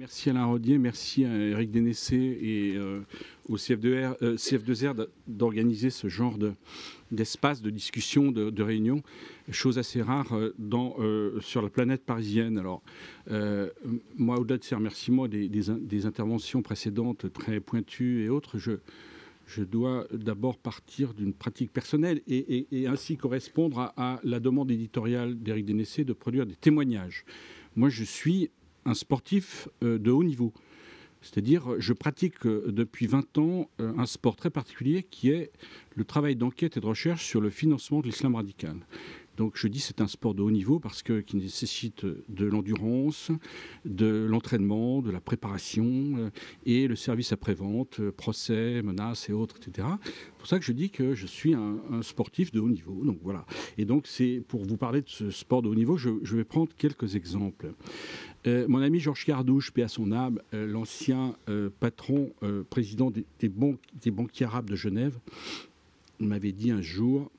Merci Alain Rodier, merci à Eric Dénessé et euh, au CF2R, euh, CF2R d'organiser ce genre d'espace de, discussion, de, réunion, chose assez rare euh, sur la planète parisienne. Alors, moi, au-delà de ces remerciements des, des, interventions précédentes très pointues et autres, je, dois d'abord partir d'une pratique personnelle et, ainsi correspondre à, la demande éditoriale d'Éric Dénessé de produire des témoignages. Moi, je suis un sportif euh, de haut niveau. C'est-à-dire, je pratique euh, depuis 20 ans euh, un sport très particulier qui est le travail d'enquête et de recherche sur le financement de l'islam radical. Donc je dis c'est un sport de haut niveau parce que qui nécessite de l'endurance, de l'entraînement, de la préparation euh, et le service après-vente, euh, procès, menaces et autres, etc. C'est pour ça que je dis que je suis un, sportif de haut niveau. Donc voilà. Et donc c'est pour vous parler de ce sport de haut niveau, je, vais prendre quelques exemples. Euh, mon ami Georges Cardouche, paix son âme, l'ancien patron, président des, des banquiers arabes de Genève, m'avait dit un jour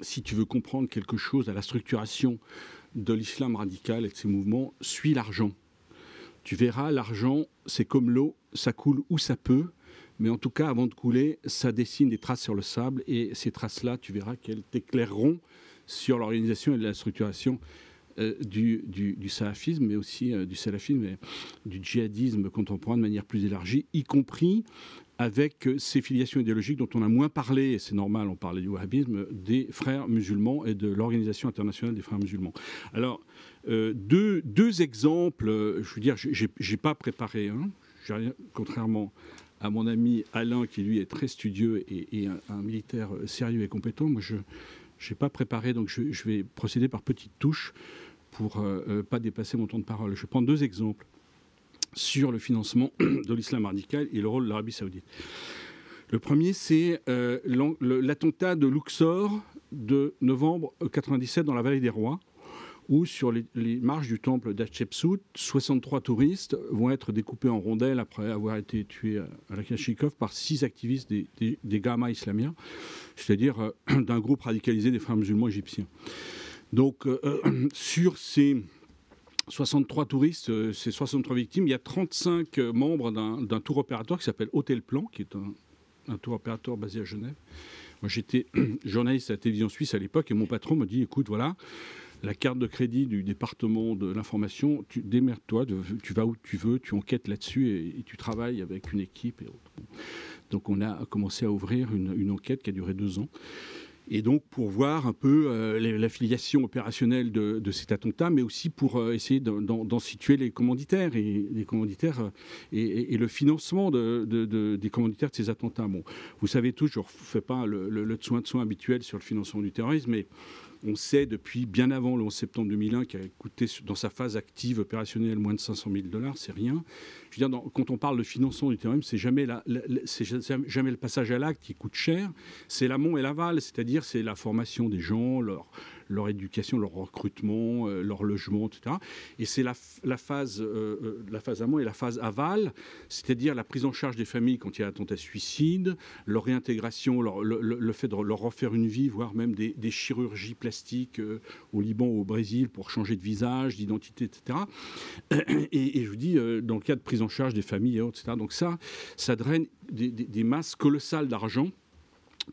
si tu veux comprendre quelque chose à la structuration de l'islam radical et de ses mouvements, suis l'argent. Tu verras, l'argent, c'est comme l'eau, ça coule où ça peut, mais en tout cas, avant de couler, ça dessine des traces sur le sable, et ces traces-là, tu verras qu'elles t'éclaireront sur l'organisation et la structuration euh, du, salafisme, mais aussi euh, du salafisme et du djihadisme contemporain de manière plus élargie, y compris avec euh, ces filiations idéologiques dont on a moins parlé, et c'est normal, on parlait du wahhabisme, des frères musulmans et de l'Organisation internationale des frères musulmans. Alors, euh, deux, deux, exemples, euh, je veux dire, j'ai pas préparé un, contrairement à mon ami Alain, qui lui est très studieux et, un, militaire sérieux et compétent. Moi, je n'ai pas préparé, donc je, vais procéder par petites touches pour ne pas dépasser mon temps de parole. Je prendre deux exemples sur le financement de l'islam radical et le rôle de l'Arabie saoudite. Le premier, c'est euh, l'attentat de Luxor de novembre 1997 dans la vallée des rois, où sur les, marches du temple d'Hatshepsut, 63 touristes vont être découpés en rondelles après avoir été tués à la Kashikov par six activistes des, des, Gamma islamiens, c'est-à-dire euh, d'un groupe radicalisé des frères musulmans égyptiens. Donc, euh, sur ces 63 touristes, euh, c'est 63 victimes. Il y a 35 euh, membres d'un tour opérateur qui s'appelle Hôtel Plan, qui est un, tour opérateur basé à Genève. Moi, j'étais journaliste à la télévision suisse à l'époque et mon patron me dit écoute, voilà, la carte de crédit du département de l'information, tu démerdes-toi, tu vas où tu veux, tu enquêtes là-dessus et, tu travailles avec une équipe et Donc, on a commencé à ouvrir une enquête qui a duré deux ans et donc pour voir un peu euh, l'affiliation opérationnelle de, cet attentat, mais aussi pour euh, essayer d'en situer les commanditaires et les commanditaires euh, et, le financement des commanditaires de ces attentats. Bon, vous savez tous, je ne fais pas le, le, soin de soin habituel sur le financement du terrorisme, mais on sait depuis bien avant le 11 septembre 2001 qui a coûté dans sa phase active opérationnelle moins de 500 000 dollars, c'est rien. Je quand on parle de financement du terrorisme, c'est jamais, jamais le passage à l'acte qui coûte cher, c'est l'amont et l'aval, c'est-à-dire c'est la formation des gens, leur, leur éducation, leur recrutement, euh, leur logement, etc. Et c'est la, phase, euh, euh, la phase amont et la phase aval, c'est-à-dire la prise en charge des familles quand il y a attentat suicide, leur réintégration, le, fait de leur refaire une vie, voire même des, chirurgies plastiques au Liban ou au Brésil pour changer de visage, d'identité, etc. Et, je vous dis, dans le cas de prise en charge des familles, etc. Donc ça, ça draine des masses colossales d'argent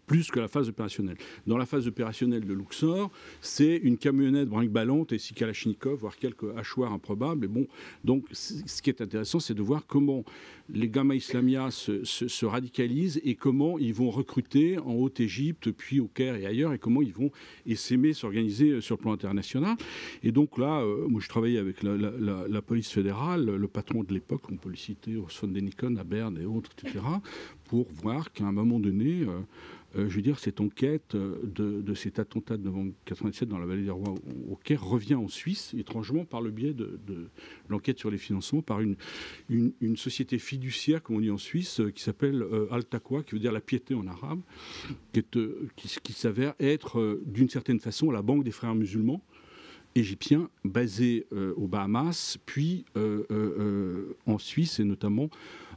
plus que la phase opérationnelle. Dans la phase opérationnelle de Luxor, c'est une camionnette brinque-ballante et six Kalachnikov, voire quelques hachoirs improbables. Et bon, donc ce qui est intéressant, c'est de voir comment les gamma islamia se, radicalisent et comment ils vont recruter en Haute-Égypte, puis au Caire et ailleurs, et comment ils vont s'aimer, s'organiser sur le plan international. Et donc là, euh, moi je travaillais avec la, police fédérale, le patron de l'époque, on peut le citer, Osson Denikon à Berne et autres, etc., pour voir qu'à un moment donné, euh, euh, je veux dire, cette enquête euh, de, cet attentat de novembre 1997 dans la vallée des Rois au, Caire revient en Suisse, étrangement, par le biais de, l'enquête sur les financements, par une, une, société fiduciaire, comme on dit en Suisse, qui s'appelle euh, Al-Taqwa, qui veut dire la piété en arabe, qui, qui, s'avère être, d'une certaine façon, la banque des frères musulmans égyptiens basés aux Bahamas, puis en Suisse et notamment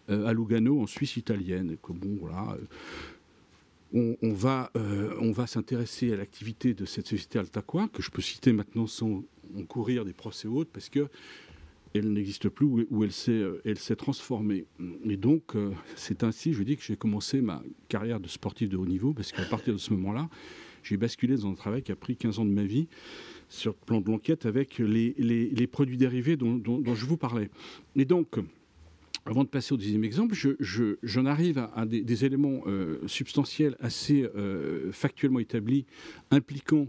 à Lugano, en Suisse italienne. que, bon, voilà, on, va, euh, on va s'intéresser à l'activité de cette société Altaqua, que je peux citer maintenant sans courir des procès autres, parce que elle n'existe plus, elle s'est, elle s'est transformée. Et donc, c'est ainsi, je dis, que j'ai commencé ma carrière de sportif de haut niveau, parce qu'à partir de ce moment-là, j'ai basculé dans un travail qui a pris 15 ans de ma vie sur le plan de l'enquête avec les, les, produits dérivés dont, dont, je vous parlais. Et donc, avant de passer au deuxième exemple, j'en je, arrive à, des, éléments euh, substantiels assez euh, factuellement établis, impliquant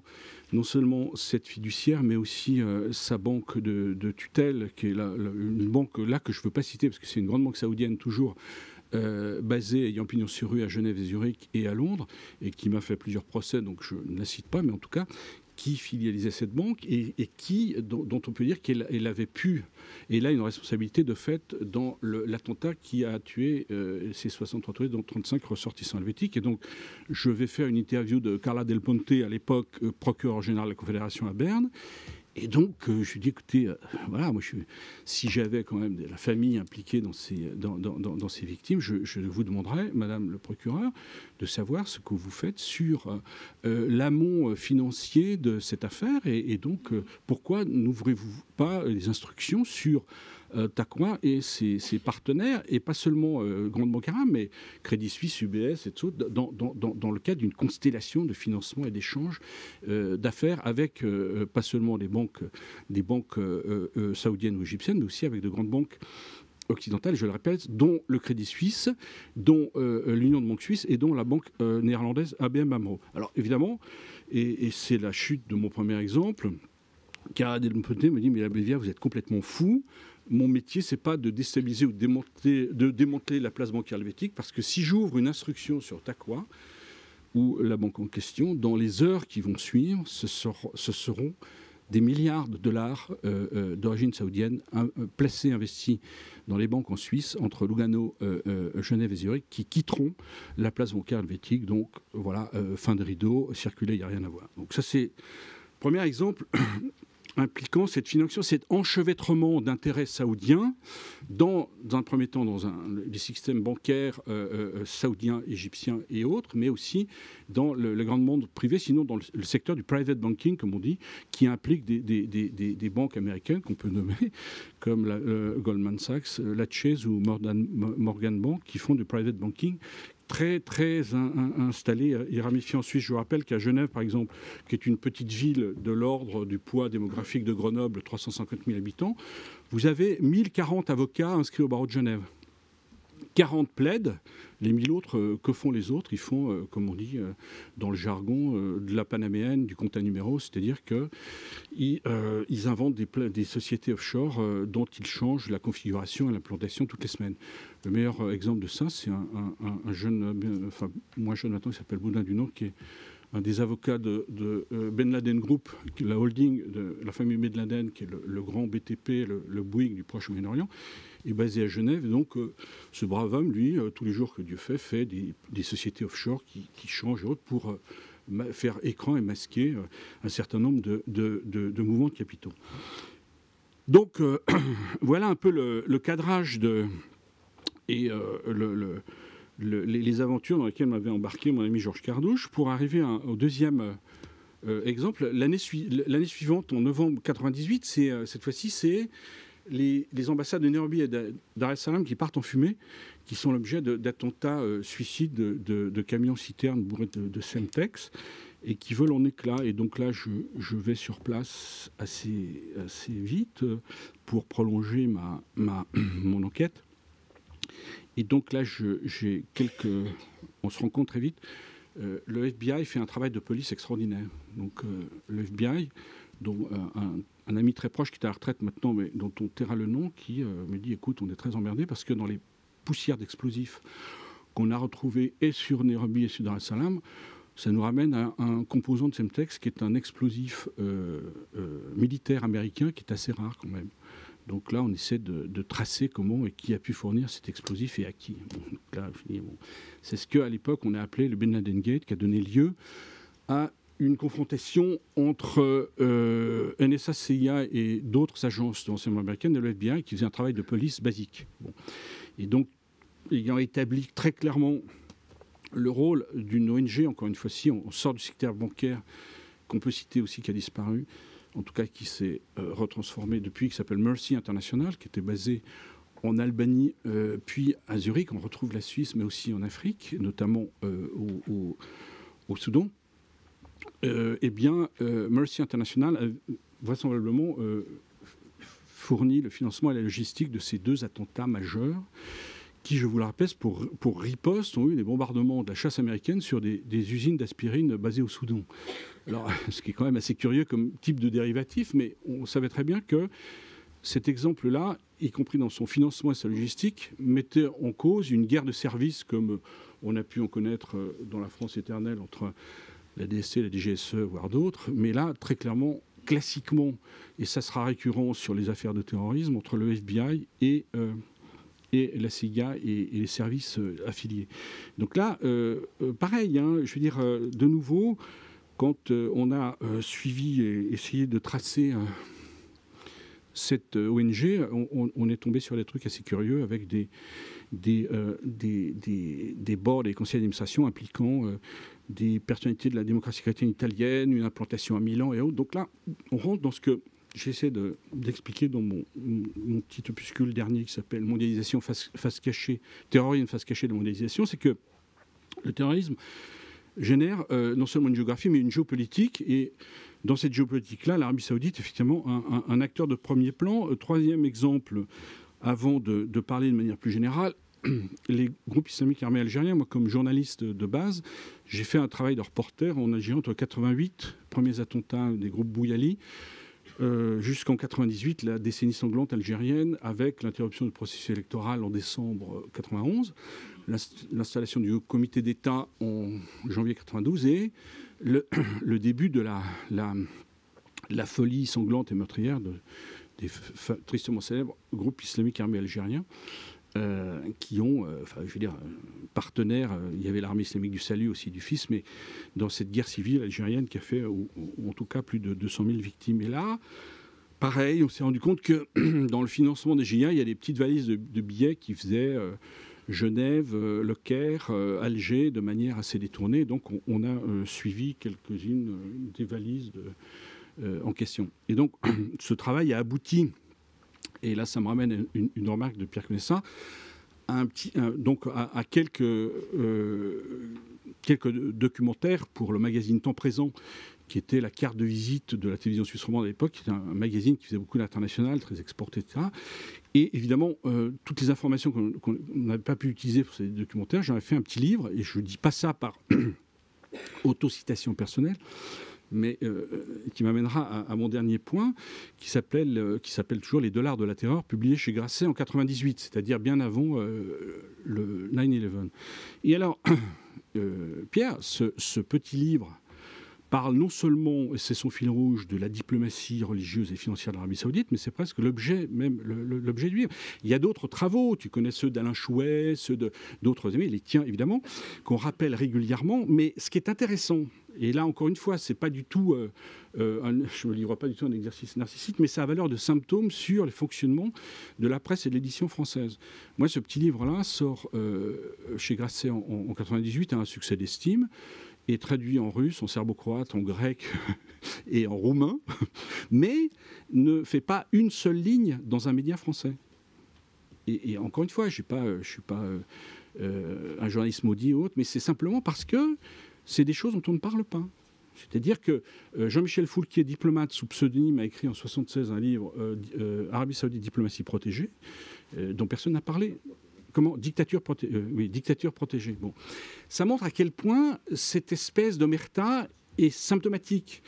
non seulement cette fiduciaire, mais aussi euh, sa banque de, tutelle, qui est une banque là que je ne veux pas citer, parce que c'est une grande banque saoudienne toujours, basée ayant pignon sur rue à Genève et Zurich et à Londres, et qui m'a fait plusieurs procès, donc je ne la cite pas, mais en tout cas, qui filialisait cette banque et, qui, dont, on peut dire qu'elle avait pu, et là une responsabilité de fait dans l'attentat qui a tué euh, ces 63 dont 35 ressortissants helvétiques. Et donc, je vais faire une interview de Carla Del Ponte, à l'époque euh, procureur général de la Confédération à Berne, et donc, euh, je lui dis, écoutez, euh, voilà, moi, je, si j'avais quand même la famille impliquée dans ces, dans, dans, ces victimes, je, vous demanderais, Madame le procureur, de savoir ce que vous faites sur euh, l'amont financier de cette affaire et, et donc pourquoi n'ouvrez-vous pas les instructions sur euh, et ses, partenaires, et pas seulement euh, Grande Bancara, mais Crédit Suisse, UBS et tout, dans, dans, le cadre d'une constellation de financement et d'échanges euh, d'affaires avec pas seulement les banques, des banques saoudiennes ou égyptiennes, mais aussi avec de grandes banques occidentales, je le répète, dont le Crédit Suisse, dont l'Union de banques suisses et dont la banque néerlandaise ABM AMRO. Alors évidemment, et, c'est la chute de mon premier exemple, Cara Delmonte me dit mais la Bévia, vous êtes complètement fou mon métier, c'est pas de déstabiliser ou de démanteler la place bancaire helvétique, parce que si j'ouvre une instruction sur Takwa, ou la banque en question, dans les heures qui vont suivre, ce, seront des milliards de dollars euh, euh, d'origine saoudienne euh, placés, investis dans les banques en Suisse, entre Lugano, Genève et Zurich, qui quitteront la place bancaire helvétique. Donc voilà, fin de rideau, circuler, il n'y a rien à voir. Donc ça c'est premier exemple impliquant cette financiation, cet enchevêtrement d'intérêts saoudiens, dans, un premier temps dans les systèmes bancaires euh, euh, saoudiens, égyptiens et autres, mais aussi dans le, grand monde privé, sinon dans le, secteur du private banking, comme on dit, qui implique des, banques américaines qu'on peut nommer, comme euh, Goldman Sachs, la Chase ou Morgan Bank, qui font du private banking, très, très installé et ramifié en Suisse. Je vous rappelle qu'à Genève, par exemple, qui est une petite ville de l'ordre du poids démographique de Grenoble, 350 000 habitants, vous avez 1040 avocats inscrits au barreau de Genève. 40 plaident, les 1000 autres, euh, que font les autres? Ils font, euh, comme on dit euh, dans le jargon, de la panaméenne, du compte numéro, c'est-à-dire qu'ils ils inventent des, sociétés offshore dont ils changent la configuration et l'implantation toutes les semaines. Le meilleur exemple de ça, c'est un, jeune, enfin moins jeune maintenant, qui s'appelle Boudin du Nord, qui est des avocats de, Ben Laden Group, la holding de la famille Ben Laden, qui est le, grand BTP, le, le Bouygues du Proche-Moyen-Orient, est basé à Genève. Donc, euh, ce brave homme, lui, euh, tous les jours que Dieu fait, fait des, sociétés offshore qui, changent pour euh, faire écran et masquer un certain nombre de, mouvements de capitaux. Donc, voilà un peu le, cadrage de, et les, aventures dans lesquelles m'avait embarqué mon ami Georges Cardouche pour arriver au deuxième exemple. L'année suivante, en novembre 98, cette fois-ci, c'est les, ambassades de Nairobi et d'Ar es Salaam qui partent en fumée, qui sont l'objet d'attentats euh, suicides de, camions-citernes bourrés de, Semtex et qui volent en éclats. Et donc là, je, vais sur place assez, vite pour prolonger ma, mon enquête. Et donc là, j'ai quelques. On se rend compte très vite. Euh, le FBI fait un travail de police extraordinaire. Donc euh, le FBI, dont un un ami très proche qui est à la retraite maintenant, mais dont on taira le nom, qui euh, me dit écoute, on est très emmerdé parce que dans les poussières d'explosifs qu'on a retrouvées et sur Nairobi et sur Dar es Salaam, ça nous ramène à un composant de Semtex qui est un explosif euh, euh, militaire américain qui est assez rare quand même. Donc là, on essaie de, tracer comment et qui a pu fournir cet explosif et à qui. c'est ce qu'à l'époque on a appelé le Ben Laden Gate, qui a donné lieu à une confrontation entre euh, NSA, CIA et d'autres agences de renseignement américaines de l'FBI qui faisaient un travail de police basique. Et donc, ayant établi très clairement le rôle d'une ONG, encore une fois, ci on sort du secteur bancaire, qu'on peut citer aussi qui a disparu, en tout cas qui s'est retransformé depuis, qui s'appelle Mercy International, qui était basé en Albanie, puis à Zurich. On retrouve la Suisse, mais aussi en Afrique, notamment au, au, Soudan. eh bien, Mercy International a vraisemblablement fourni le financement et la logistique de ces deux attentats majeurs qui, je vous le rappelle, pour, pour riposte, ont eu des bombardements de la chasse américaine sur des, usines d'aspirine basées au Soudan. Alors, ce qui est quand même assez curieux comme type de dérivatif, mais on savait très bien que cet exemple-là, y compris dans son financement et sa logistique, mettait en cause une guerre de services comme on a pu en connaître dans la France éternelle entre la DSC, la DGSE, voire d'autres. Mais là, très clairement, classiquement, et ça sera récurrent sur les affaires de terrorisme, entre le FBI et euh, et la CIA et, les services euh, affiliés. Donc là, euh, euh, pareil, hein, je veux dire, de nouveau, quand on a suivi et essayé de tracer cette ONG, on, est tombé sur des trucs assez curieux avec des, des, des, des, des boards et conseils d'administration impliquant des personnalités de la démocratie chrétienne italienne, une implantation à Milan et autres. Donc là, on rentre dans ce que j'essaie d'expliquer dans mon, petit opuscule dernier qui s'appelle Mondialisation face, cachée, terrorisme face cachée de mondialisation, c'est que le terrorisme génère euh, non seulement une géographie, mais une géopolitique. Et dans cette géopolitique-là, l'Arabie saoudite effectivement un, acteur de premier plan. Euh, troisième exemple, avant de, de, parler de manière plus générale, les groupes islamiques armés algériens, moi comme journaliste de base, j'ai fait un travail de reporter en Algérie entre 88, premiers attentats des groupes Bouyali, euh, jusqu'en 98, la décennie sanglante algérienne, avec l'interruption du processus électoral en décembre 91, l'installation du comité d'État en janvier 92 et le, début de la, folie sanglante et meurtrière de, des tristement célèbres groupes islamiques armés algériens. Euh, qui ont, euh, enfin, je veux dire, partenaires. Euh, il y avait l'armée islamique du salut aussi du fils, mais dans cette guerre civile algérienne qui a fait, ou, en tout cas, plus de 200 000 victimes. Et là, pareil, on s'est rendu compte que dans le financement des GIA, il y a des petites valises de, billets qui faisaient Genève, Le Caire, Alger, de manière assez détournée. Donc, on, a suivi quelques-unes des valises en question. Et donc, ce travail a abouti et là ça me ramène une, remarque de Pierre Connaissant, donc à, quelques, euh, quelques documentaires pour le magazine Temps Présent, qui était la carte de visite de la télévision suisse romande à l'époque, qui était un, magazine qui faisait beaucoup d'international, très exporté, etc. Et évidemment, euh, toutes les informations qu'on n'avait pas pu utiliser pour ces documentaires, j'en ai fait un petit livre, et je ne dis pas ça par autocitation personnelle, mais euh, qui m'amènera à, mon dernier point, qui s'appelle euh, qui s'appelle toujours Les dollars de la terreur, publié chez Grasset en 98, c'est-à-dire bien avant euh, le 9/11. Et alors, Pierre, ce, petit livre parle non seulement, et c'est son fil rouge, de la diplomatie religieuse et financière de l'Arabie saoudite, mais c'est presque l'objet même l'objet du livre. Il y a d'autres travaux, tu connais ceux d'Alain Chouet, ceux d'autres amis, les tiens évidemment, qu'on rappelle régulièrement, mais ce qui est intéressant, et là, encore une fois, c'est pas du tout, euh, euh, je ne me livre pas du tout un exercice narcissique, mais ça a valeur de symptôme sur le fonctionnement de la presse et de l'édition française. Moi, ce petit livre-là sort euh, chez Grasset en, 1998, 98, a un succès d'estime, est traduit en russe, en serbo-croate, en grec et en roumain, mais ne fait pas une seule ligne dans un média français. Et, encore une fois, je ne suis pas, un journaliste maudit ou autre, mais c'est simplement parce que c'est des choses dont on ne parle pas. C'est-à-dire que euh, Jean-Michel Foul, qui est diplomate sous pseudonyme, a écrit en 1976 un livre euh, euh, Arabie Saoudite, diplomatie protégée, dont personne n'a parlé. Comment dictature, dictature protégée. Ça montre à quel point cette espèce d'omerta est symptomatique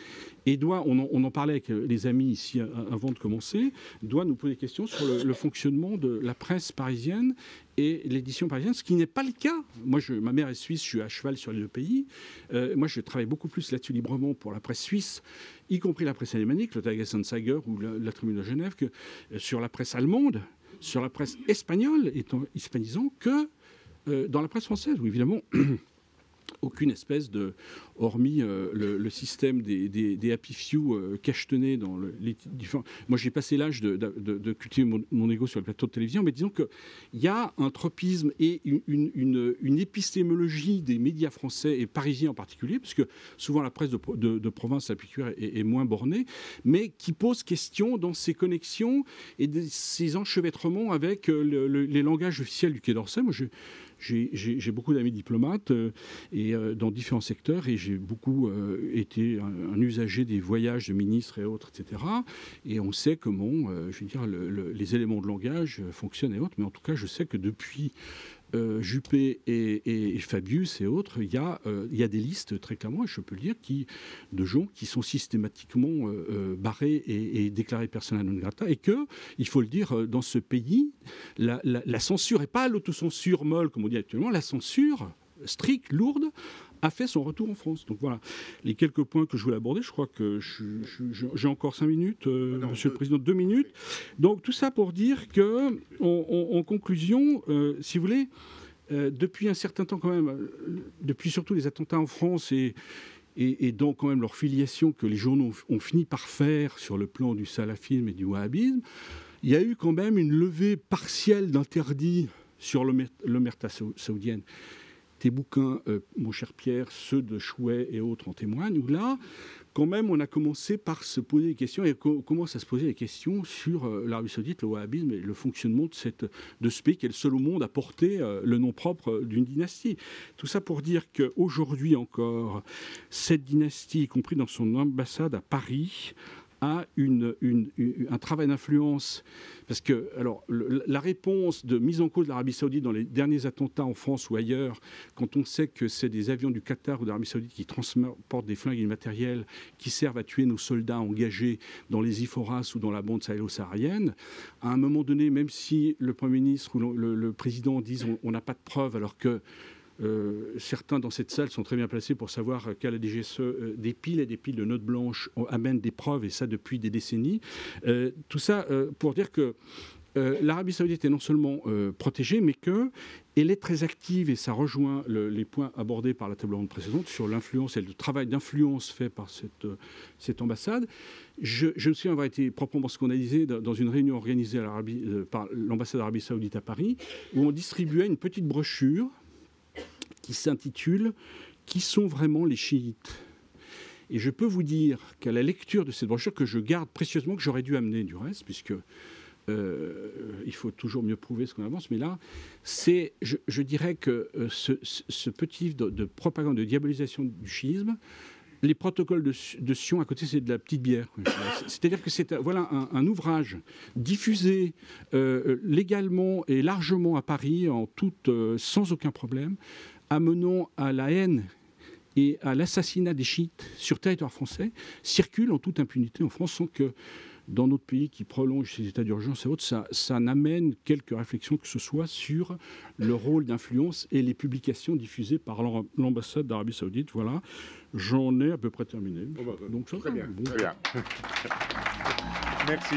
et doit, on en, parlait avec les amis ici avant de commencer, doit nous poser des questions sur le, fonctionnement de la presse parisienne et l'édition parisienne, ce qui n'est pas le cas. Moi, ma mère est suisse, je suis à cheval sur les deux pays. Euh, moi, je travaille beaucoup plus là-dessus librement pour la presse suisse, y compris la presse alémanique, le Tagessanzeiger ou la, Tribune de Genève, que euh, sur la presse allemande, sur la presse espagnole, étant hispanisant, que euh, dans la presse française, où évidemment aucune espèce de hormis le, système des, happy few cachetonnés dans les différents. Moi, j'ai passé l'âge de, cultiver mon, mon, ego sur le plateau de télévision, mais disons qu'il y a un tropisme et une, épistémologie des médias français et parisiens en particulier, parce que souvent la presse de, province, la est, est, moins bornée, mais qui pose question dans ses connexions et ses enchevêtrements avec les langages officiels du Quai d'Orsay. Moi, j'ai beaucoup d'amis diplomates euh, et euh, dans différents secteurs et j'ai beaucoup euh, été un, usager des voyages de ministres et autres, etc. Et on sait comment, je veux dire, les éléments de langage fonctionnent et autres. Mais en tout cas, je sais que depuis euh, Juppé et, Fabius et autres, il y, a, il y a des listes très clairement, et je peux le dire, qui, de gens qui sont systématiquement barrés et, déclarés persona non grata, et que, il faut le dire, dans ce pays, la, la censure, et pas l'autocensure molle, comme on dit actuellement, la censure stricte, lourde, a fait son retour en France. Donc voilà, les quelques points que je voulais aborder, je crois que j'ai encore cinq minutes, euh, ah Monsieur le Président, deux minutes. Donc tout ça pour dire que, en, conclusion, euh, si vous voulez, euh, depuis un certain temps quand même, depuis surtout les attentats en France et, et, donc quand même leur filiation que les journaux ont fini par faire sur le plan du salafisme et du wahhabisme, il y a eu quand même une levée partielle d'interdits sur l'omerta saoudienne tes bouquins, euh, mon cher Pierre, ceux de Chouet et autres en témoignent, où là, quand même, on a commencé par se poser des questions, et on commence à se poser des questions sur euh, l'Arabie saoudite, le wahhabisme et le fonctionnement de, cette, de ce pays qui est le seul au monde à porter euh, le nom propre d'une dynastie. Tout ça pour dire qu'aujourd'hui encore, cette dynastie, y compris dans son ambassade à Paris, a une, un travail d'influence. Parce que, alors, la réponse de mise en cause de l'Arabie Saoudite dans les derniers attentats en France ou ailleurs, quand on sait que c'est des avions du Qatar ou de l'Arabie Saoudite qui transportent des flingues et du matériel qui servent à tuer nos soldats engagés dans les IFORAS ou dans la bande sahélo-saharienne, à un moment donné, même si le Premier ministre ou le, président disent on n'a pas de preuves, alors que euh, certains dans cette salle sont très bien placés pour savoir qu'à la DGSE, euh, des piles et des piles de notes blanches amènent des preuves, et ça depuis des décennies. Euh, tout ça pour dire que l'Arabie saoudite est non seulement protégée, mais qu'elle est très active, et ça rejoint les points abordés par la table ronde précédente sur l'influence et le travail d'influence fait par cette, cette ambassade. Je, me souviens avoir été proprement scandalisé dans une réunion organisée par l'ambassade d'Arabie saoudite à Paris, où on distribuait une petite brochure qui s'intitule Qui sont vraiment les chiites? Et je peux vous dire qu'à la lecture de cette brochure, que je garde précieusement, que j'aurais dû amener du reste, puisque euh, il faut toujours mieux prouver ce qu'on avance, mais là, c'est, je, dirais que euh, ce, petit livre de, propagande, de diabolisation du chiisme, les protocoles de, Sion, à côté, c'est de la petite bière. C'est-à-dire que c'est voilà, un, ouvrage diffusé euh, légalement et largement à Paris, en toute, sans aucun problème, amenant à la haine et à l'assassinat des chiites sur territoire français circulent en toute impunité en France sans que dans notre pays qui prolonge ces états d'urgence et autres, ça, ça n'amène quelques réflexions que ce soit sur le rôle d'influence et les publications diffusées par l'ambassade d'Arabie Saoudite. Voilà, j'en ai à peu près terminé. Oh, bah, Donc, très bien. Très bien. Merci.